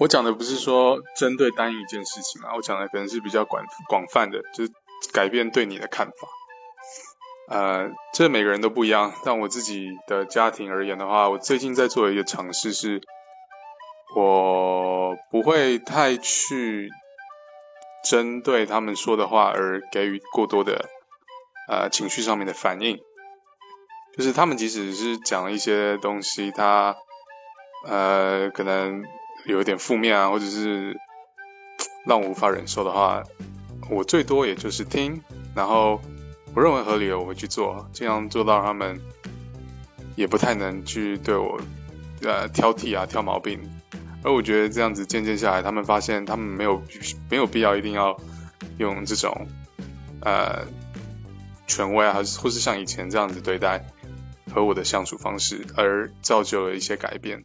我讲的不是说针对单一件事情啊，我讲的可能是比较广广泛的，就是改变对你的看法。呃，这每个人都不一样。但我自己的家庭而言的话，我最近在做一个尝试是，我不会太去针对他们说的话而给予过多的呃情绪上面的反应。就是他们即使是讲一些东西，他呃可能有一点负面啊，或者是让我无法忍受的话，我最多也就是听，然后我认为合理的我会去做，尽量做到他们也不太能去对我呃挑剔啊、挑毛病。而我觉得这样子渐渐下来，他们发现他们没有没有必要一定要用这种呃权威啊，还是或是像以前这样子对待。和我的相处方式，而造就了一些改变。